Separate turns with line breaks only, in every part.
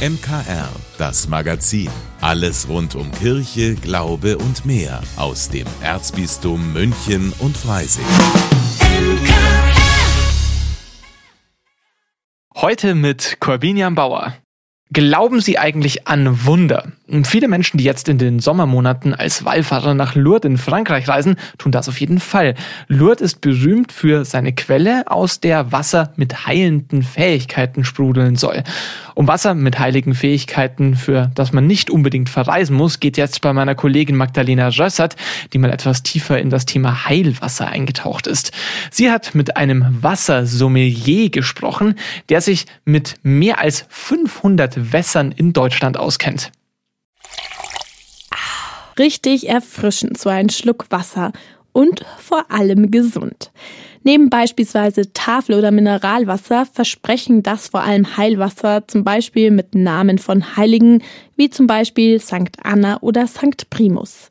MKR, das Magazin. Alles rund um Kirche, Glaube und mehr aus dem Erzbistum München und Freising.
Heute mit Corbinian Bauer. Glauben Sie eigentlich an Wunder? Viele Menschen, die jetzt in den Sommermonaten als Wallfahrer nach Lourdes in Frankreich reisen, tun das auf jeden Fall. Lourdes ist berühmt für seine Quelle, aus der Wasser mit heilenden Fähigkeiten sprudeln soll. Um Wasser mit heiligen Fähigkeiten, für das man nicht unbedingt verreisen muss, geht jetzt bei meiner Kollegin Magdalena Rössert, die mal etwas tiefer in das Thema Heilwasser eingetaucht ist. Sie hat mit einem Wassersommelier gesprochen, der sich mit mehr als 500 Wässern in Deutschland auskennt.
Richtig erfrischend, so ein Schluck Wasser und vor allem gesund. Neben beispielsweise Tafel- oder Mineralwasser versprechen das vor allem Heilwasser, zum Beispiel mit Namen von Heiligen, wie zum Beispiel St. Anna oder St. Primus.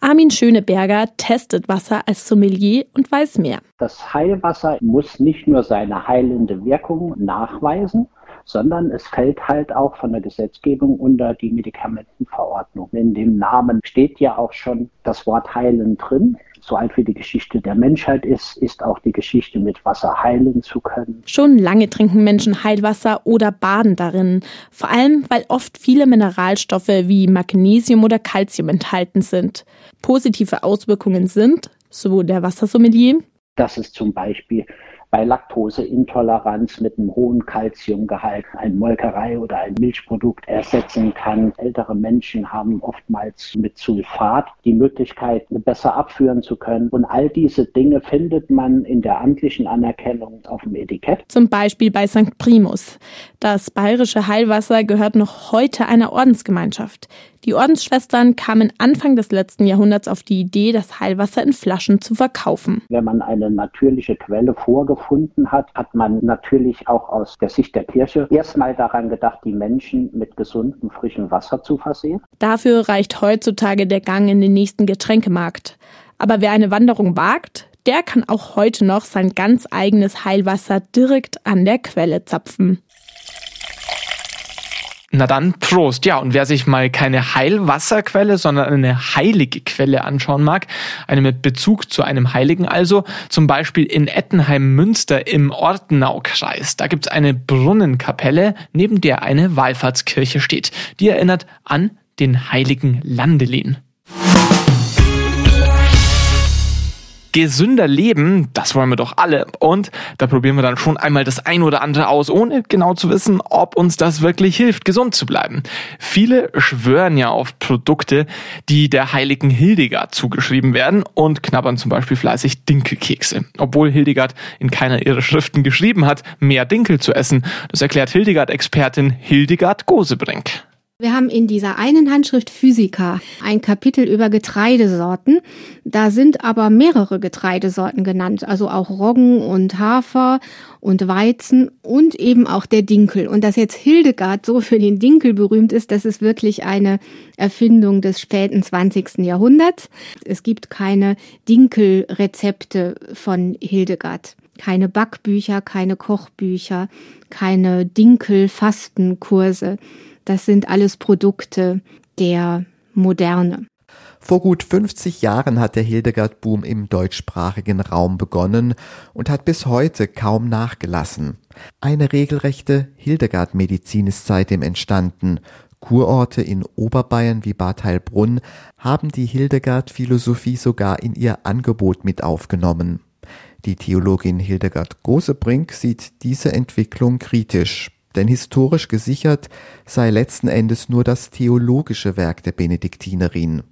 Armin Schöneberger testet Wasser als Sommelier und weiß mehr.
Das Heilwasser muss nicht nur seine heilende Wirkung nachweisen, sondern es fällt halt auch von der Gesetzgebung unter die Medikamentenverordnung. In dem Namen steht ja auch schon das Wort heilen drin. So alt wie die Geschichte der Menschheit ist, ist auch die Geschichte mit Wasser heilen zu können.
Schon lange trinken Menschen Heilwasser oder baden darin. Vor allem, weil oft viele Mineralstoffe wie Magnesium oder Calcium enthalten sind. Positive Auswirkungen sind, so der Wassersommelier,
dass es zum Beispiel bei Laktoseintoleranz mit einem hohen Kalziumgehalt ein Molkerei oder ein Milchprodukt ersetzen kann. Ältere Menschen haben oftmals mit Sulfat die Möglichkeit, besser abführen zu können. Und all diese Dinge findet man in der amtlichen Anerkennung auf dem Etikett.
Zum Beispiel bei St. Primus. Das bayerische Heilwasser gehört noch heute einer Ordensgemeinschaft. Die Ordensschwestern kamen Anfang des letzten Jahrhunderts auf die Idee, das Heilwasser in Flaschen zu verkaufen.
Wenn man eine natürliche Quelle vorgefunden hat, hat man natürlich auch aus der Sicht der Kirche erstmal daran gedacht, die Menschen mit gesundem, frischem Wasser zu versehen.
Dafür reicht heutzutage der Gang in den nächsten Getränkemarkt. Aber wer eine Wanderung wagt, der kann auch heute noch sein ganz eigenes Heilwasser direkt an der Quelle zapfen.
Na dann, Prost. Ja, und wer sich mal keine Heilwasserquelle, sondern eine heilige Quelle anschauen mag, eine mit Bezug zu einem Heiligen also, zum Beispiel in Ettenheim-Münster im Ortenaukreis. Da gibt's eine Brunnenkapelle, neben der eine Wallfahrtskirche steht. Die erinnert an den heiligen Landelin. Gesünder leben, das wollen wir doch alle. Und da probieren wir dann schon einmal das ein oder andere aus, ohne genau zu wissen, ob uns das wirklich hilft, gesund zu bleiben. Viele schwören ja auf Produkte, die der heiligen Hildegard zugeschrieben werden und knabbern zum Beispiel fleißig Dinkelkekse. Obwohl Hildegard in keiner ihrer Schriften geschrieben hat, mehr Dinkel zu essen. Das erklärt Hildegard-Expertin Hildegard Gosebrink.
Wir haben in dieser einen Handschrift Physiker ein Kapitel über Getreidesorten. Da sind aber mehrere Getreidesorten genannt, also auch Roggen und Hafer und Weizen und eben auch der Dinkel. Und dass jetzt Hildegard so für den Dinkel berühmt ist, das ist wirklich eine Erfindung des späten 20. Jahrhunderts. Es gibt keine Dinkelrezepte von Hildegard. Keine Backbücher, keine Kochbücher, keine Dinkelfastenkurse. Das sind alles Produkte der Moderne.
Vor gut 50 Jahren hat der Hildegard-Boom im deutschsprachigen Raum begonnen und hat bis heute kaum nachgelassen. Eine regelrechte Hildegard-Medizin ist seitdem entstanden. Kurorte in Oberbayern wie Bad Heilbrunn haben die Hildegard-Philosophie sogar in ihr Angebot mit aufgenommen. Die Theologin Hildegard Gosebrink sieht diese Entwicklung kritisch denn historisch gesichert sei letzten Endes nur das theologische Werk der Benediktinerin.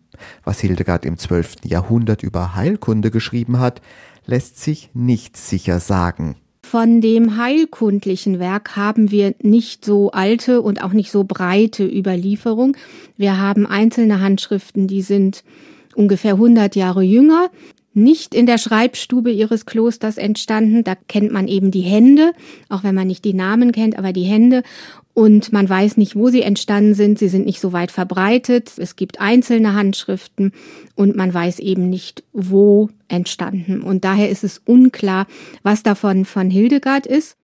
Was Hildegard im 12. Jahrhundert über Heilkunde geschrieben hat, lässt sich nicht sicher sagen.
Von dem heilkundlichen Werk haben wir nicht so alte und auch nicht so breite Überlieferung. Wir haben einzelne Handschriften, die sind ungefähr 100 Jahre jünger nicht in der Schreibstube ihres Klosters entstanden. Da kennt man eben die Hände, auch wenn man nicht die Namen kennt, aber die Hände. Und man weiß nicht, wo sie entstanden sind. Sie sind nicht so weit verbreitet. Es gibt einzelne Handschriften und man weiß eben nicht, wo entstanden. Und daher ist es unklar, was davon von Hildegard ist.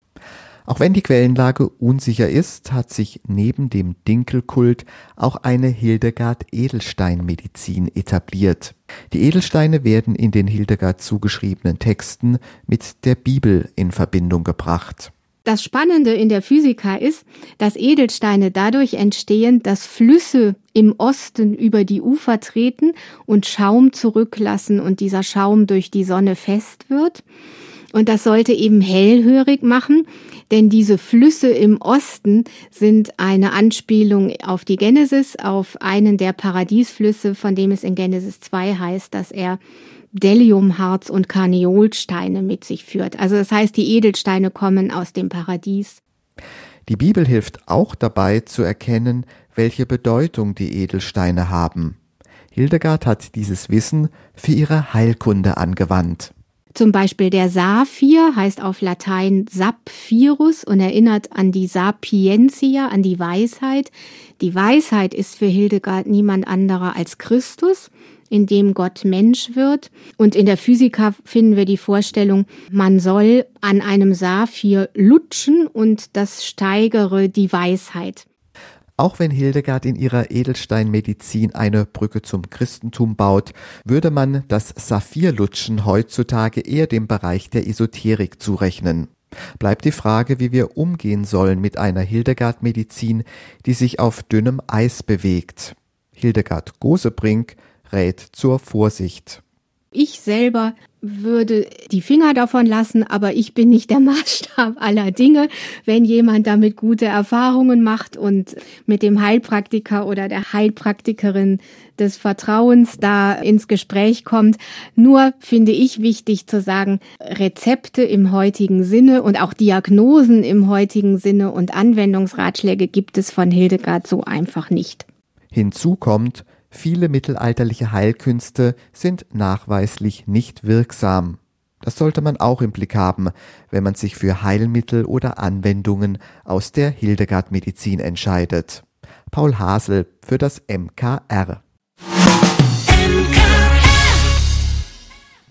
Auch wenn die Quellenlage unsicher ist, hat sich neben dem Dinkelkult auch eine Hildegard-Edelstein-Medizin etabliert. Die Edelsteine werden in den Hildegard zugeschriebenen Texten mit der Bibel in Verbindung gebracht.
Das Spannende in der Physika ist, dass Edelsteine dadurch entstehen, dass Flüsse im Osten über die Ufer treten und Schaum zurücklassen und dieser Schaum durch die Sonne fest wird. Und das sollte eben hellhörig machen, denn diese Flüsse im Osten sind eine Anspielung auf die Genesis, auf einen der Paradiesflüsse, von dem es in Genesis 2 heißt, dass er Deliumharz und Karneolsteine mit sich führt. Also das heißt, die Edelsteine kommen aus dem Paradies.
Die Bibel hilft auch dabei zu erkennen, welche Bedeutung die Edelsteine haben. Hildegard hat dieses Wissen für ihre Heilkunde angewandt.
Zum Beispiel der Saphir heißt auf Latein Sapphirus und erinnert an die Sapientia, an die Weisheit. Die Weisheit ist für Hildegard niemand anderer als Christus, in dem Gott Mensch wird. Und in der Physika finden wir die Vorstellung, man soll an einem Saphir lutschen und das steigere die Weisheit.
Auch wenn Hildegard in ihrer Edelsteinmedizin eine Brücke zum Christentum baut, würde man das Saphirlutschen heutzutage eher dem Bereich der Esoterik zurechnen. Bleibt die Frage, wie wir umgehen sollen mit einer Hildegard-Medizin, die sich auf dünnem Eis bewegt. Hildegard Gosebrink rät zur Vorsicht.
Ich selber würde die Finger davon lassen, aber ich bin nicht der Maßstab aller Dinge. Wenn jemand damit gute Erfahrungen macht und mit dem Heilpraktiker oder der Heilpraktikerin des Vertrauens da ins Gespräch kommt. Nur finde ich wichtig zu sagen, Rezepte im heutigen Sinne und auch Diagnosen im heutigen Sinne und Anwendungsratschläge gibt es von Hildegard so einfach nicht.
Hinzu kommt, Viele mittelalterliche Heilkünste sind nachweislich nicht wirksam. Das sollte man auch im Blick haben, wenn man sich für Heilmittel oder Anwendungen aus der Hildegard-Medizin entscheidet. Paul Hasel für das MKR.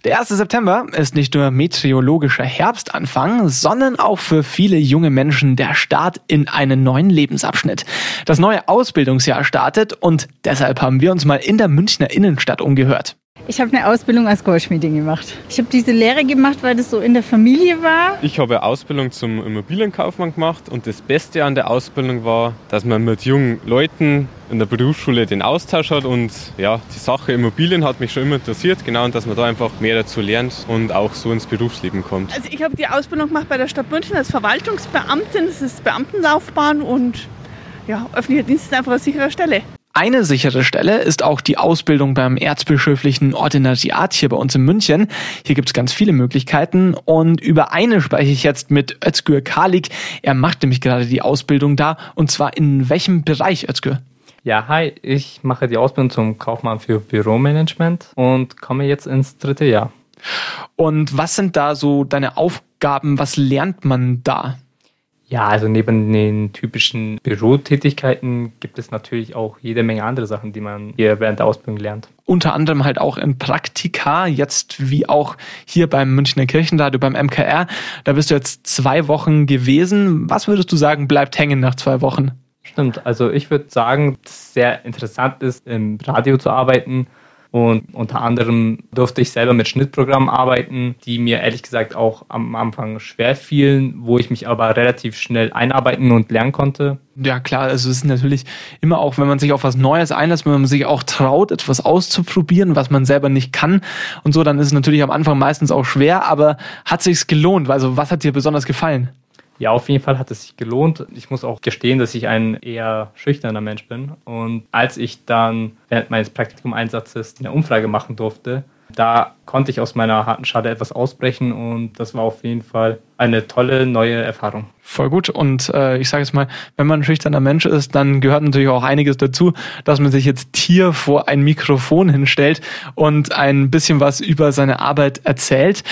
Der 1. September ist nicht nur meteorologischer Herbstanfang, sondern auch für viele junge Menschen der Start in einen neuen Lebensabschnitt. Das neue Ausbildungsjahr startet und deshalb haben wir uns mal in der Münchner Innenstadt umgehört.
Ich habe eine Ausbildung als Goldschmiedin gemacht. Ich habe diese Lehre gemacht, weil das so in der Familie war.
Ich habe eine Ausbildung zum Immobilienkaufmann gemacht und das Beste an der Ausbildung war, dass man mit jungen Leuten in der Berufsschule den Austausch hat und ja, die Sache Immobilien hat mich schon immer interessiert, genau, und dass man da einfach mehr dazu lernt und auch so ins Berufsleben kommt.
Also ich habe die Ausbildung gemacht bei der Stadt München als Verwaltungsbeamtin, das ist Beamtenlaufbahn und ja, öffentlicher Dienst ist einfach eine sichere Stelle.
Eine sichere Stelle ist auch die Ausbildung beim erzbischöflichen Ordinariat hier bei uns in München. Hier gibt es ganz viele Möglichkeiten und über eine spreche ich jetzt mit Özgür Kalik. Er macht nämlich gerade die Ausbildung da und zwar in welchem Bereich, Özgür?
Ja, hi, ich mache die Ausbildung zum Kaufmann für Büromanagement und komme jetzt ins dritte Jahr.
Und was sind da so deine Aufgaben? Was lernt man da?
Ja, also neben den typischen Bürotätigkeiten gibt es natürlich auch jede Menge andere Sachen, die man hier während der Ausbildung lernt.
Unter anderem halt auch in Praktika, jetzt wie auch hier beim Münchner Kirchenradio, beim MKR. Da bist du jetzt zwei Wochen gewesen. Was würdest du sagen, bleibt hängen nach zwei Wochen?
Stimmt, also ich würde sagen, dass es sehr interessant ist, im Radio zu arbeiten und unter anderem durfte ich selber mit Schnittprogrammen arbeiten, die mir ehrlich gesagt auch am Anfang schwer fielen, wo ich mich aber relativ schnell einarbeiten und lernen konnte.
Ja klar, also es ist natürlich immer auch, wenn man sich auf was Neues einlässt, wenn man sich auch traut, etwas auszuprobieren, was man selber nicht kann und so, dann ist es natürlich am Anfang meistens auch schwer, aber hat sich's gelohnt? Also was hat dir besonders gefallen?
Ja, auf jeden Fall hat es sich gelohnt. Ich muss auch gestehen, dass ich ein eher schüchterner Mensch bin. Und als ich dann während meines Praktikumeinsatzes eine Umfrage machen durfte, da konnte ich aus meiner harten Schale etwas ausbrechen und das war auf jeden Fall eine tolle neue Erfahrung.
Voll gut. Und äh, ich sage jetzt mal, wenn man ein schüchterner Mensch ist, dann gehört natürlich auch einiges dazu, dass man sich jetzt hier vor ein Mikrofon hinstellt und ein bisschen was über seine Arbeit erzählt.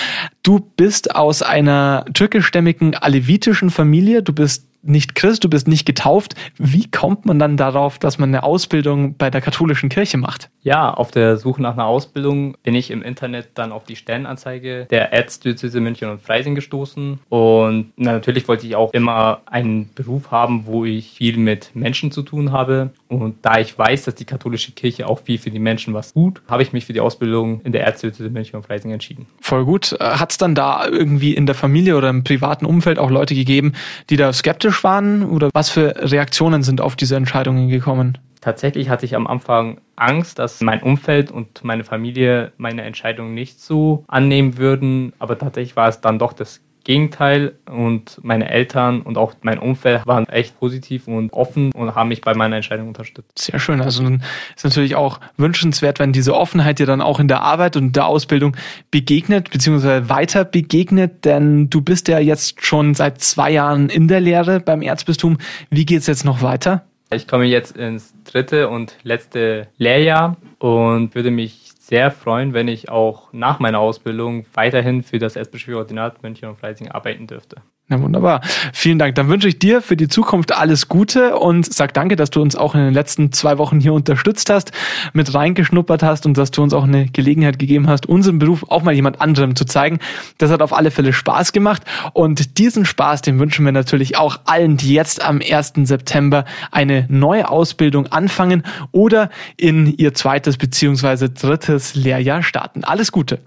Du bist aus einer türkischstämmigen alevitischen Familie. Du bist nicht Christ, du bist nicht getauft. Wie kommt man dann darauf, dass man eine Ausbildung bei der katholischen Kirche macht?
Ja, auf der Suche nach einer Ausbildung bin ich im Internet dann auf die Stellenanzeige der Erzdiözese München und Freising gestoßen machen. Und natürlich wollte ich auch immer einen Beruf haben, wo ich viel mit Menschen zu tun habe. Und da ich weiß, dass die katholische Kirche auch viel für die Menschen was tut, habe ich mich für die Ausbildung in der Erzdiözese München und Freising entschieden.
Voll gut. Äh, Hat es dann da irgendwie in der Familie oder im privaten Umfeld auch Leute gegeben, die da skeptisch waren? Oder was für Reaktionen sind auf diese Entscheidungen gekommen?
Tatsächlich hatte ich am Anfang Angst, dass mein Umfeld und meine Familie meine Entscheidung nicht so annehmen würden. Aber tatsächlich war es dann doch das Gegenteil und meine Eltern und auch mein Umfeld waren echt positiv und offen und haben mich bei meiner Entscheidung unterstützt.
Sehr schön. Also dann ist natürlich auch wünschenswert, wenn diese Offenheit dir dann auch in der Arbeit und der Ausbildung begegnet, beziehungsweise weiter begegnet, denn du bist ja jetzt schon seit zwei Jahren in der Lehre beim Erzbistum. Wie geht's jetzt noch weiter?
Ich komme jetzt ins dritte und letzte Lehrjahr und würde mich sehr freuen, wenn ich auch nach meiner Ausbildung weiterhin für das Erzbischöfliche Ordinat München und Freising arbeiten dürfte.
Na wunderbar. Vielen Dank. Dann wünsche ich dir für die Zukunft alles Gute und sag danke, dass du uns auch in den letzten zwei Wochen hier unterstützt hast, mit reingeschnuppert hast und dass du uns auch eine Gelegenheit gegeben hast, unseren Beruf auch mal jemand anderem zu zeigen. Das hat auf alle Fälle Spaß gemacht und diesen Spaß, den wünschen wir natürlich auch allen, die jetzt am 1. September eine neue Ausbildung anfangen oder in ihr zweites beziehungsweise drittes Lehrjahr starten. Alles Gute.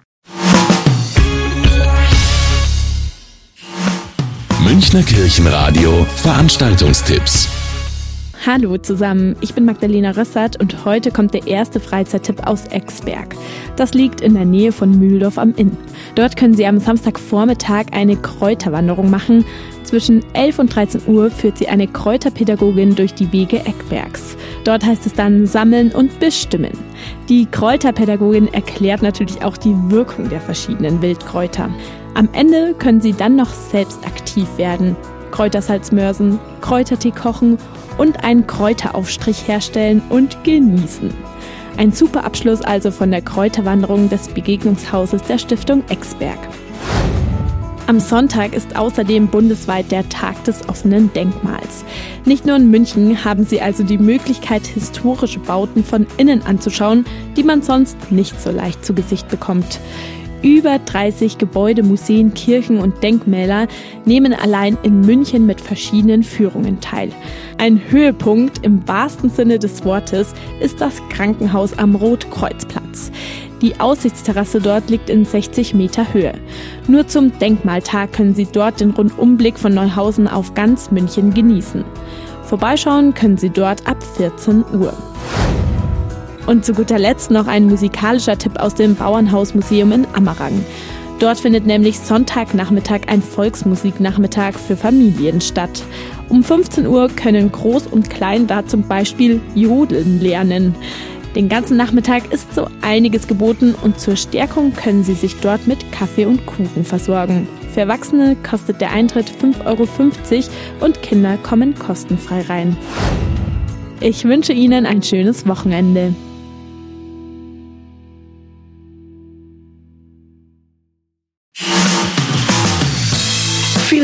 Münchner Kirchenradio Veranstaltungstipps.
Hallo zusammen, ich bin Magdalena Rössert und heute kommt der erste Freizeittipp aus Exberg. Das liegt in der Nähe von Mühldorf am Inn. Dort können Sie am Samstagvormittag eine Kräuterwanderung machen. Zwischen 11 und 13 Uhr führt sie eine Kräuterpädagogin durch die Wege Eckbergs. Dort heißt es dann sammeln und bestimmen. Die Kräuterpädagogin erklärt natürlich auch die Wirkung der verschiedenen Wildkräuter. Am Ende können Sie dann noch selbst aktiv werden. Kräutersalzmörsen, Kräutertee kochen und einen Kräuteraufstrich herstellen und genießen. Ein super Abschluss also von der Kräuterwanderung des Begegnungshauses der Stiftung Exberg. Am Sonntag ist außerdem bundesweit der Tag des offenen Denkmals. Nicht nur in München haben Sie also die Möglichkeit, historische Bauten von innen anzuschauen, die man sonst nicht so leicht zu Gesicht bekommt. Über 30 Gebäude, Museen, Kirchen und Denkmäler nehmen allein in München mit verschiedenen Führungen teil. Ein Höhepunkt im wahrsten Sinne des Wortes ist das Krankenhaus am Rotkreuzplatz. Die Aussichtsterrasse dort liegt in 60 Meter Höhe. Nur zum Denkmaltag können Sie dort den Rundumblick von Neuhausen auf ganz München genießen. Vorbeischauen können Sie dort ab 14 Uhr. Und zu guter Letzt noch ein musikalischer Tipp aus dem Bauernhausmuseum in Ammerang. Dort findet nämlich Sonntagnachmittag ein Volksmusiknachmittag für Familien statt. Um 15 Uhr können Groß und Klein da zum Beispiel Jodeln lernen. Den ganzen Nachmittag ist so einiges geboten und zur Stärkung können Sie sich dort mit Kaffee und Kuchen versorgen. Für Erwachsene kostet der Eintritt 5,50 Euro und Kinder kommen kostenfrei rein. Ich wünsche Ihnen ein schönes Wochenende.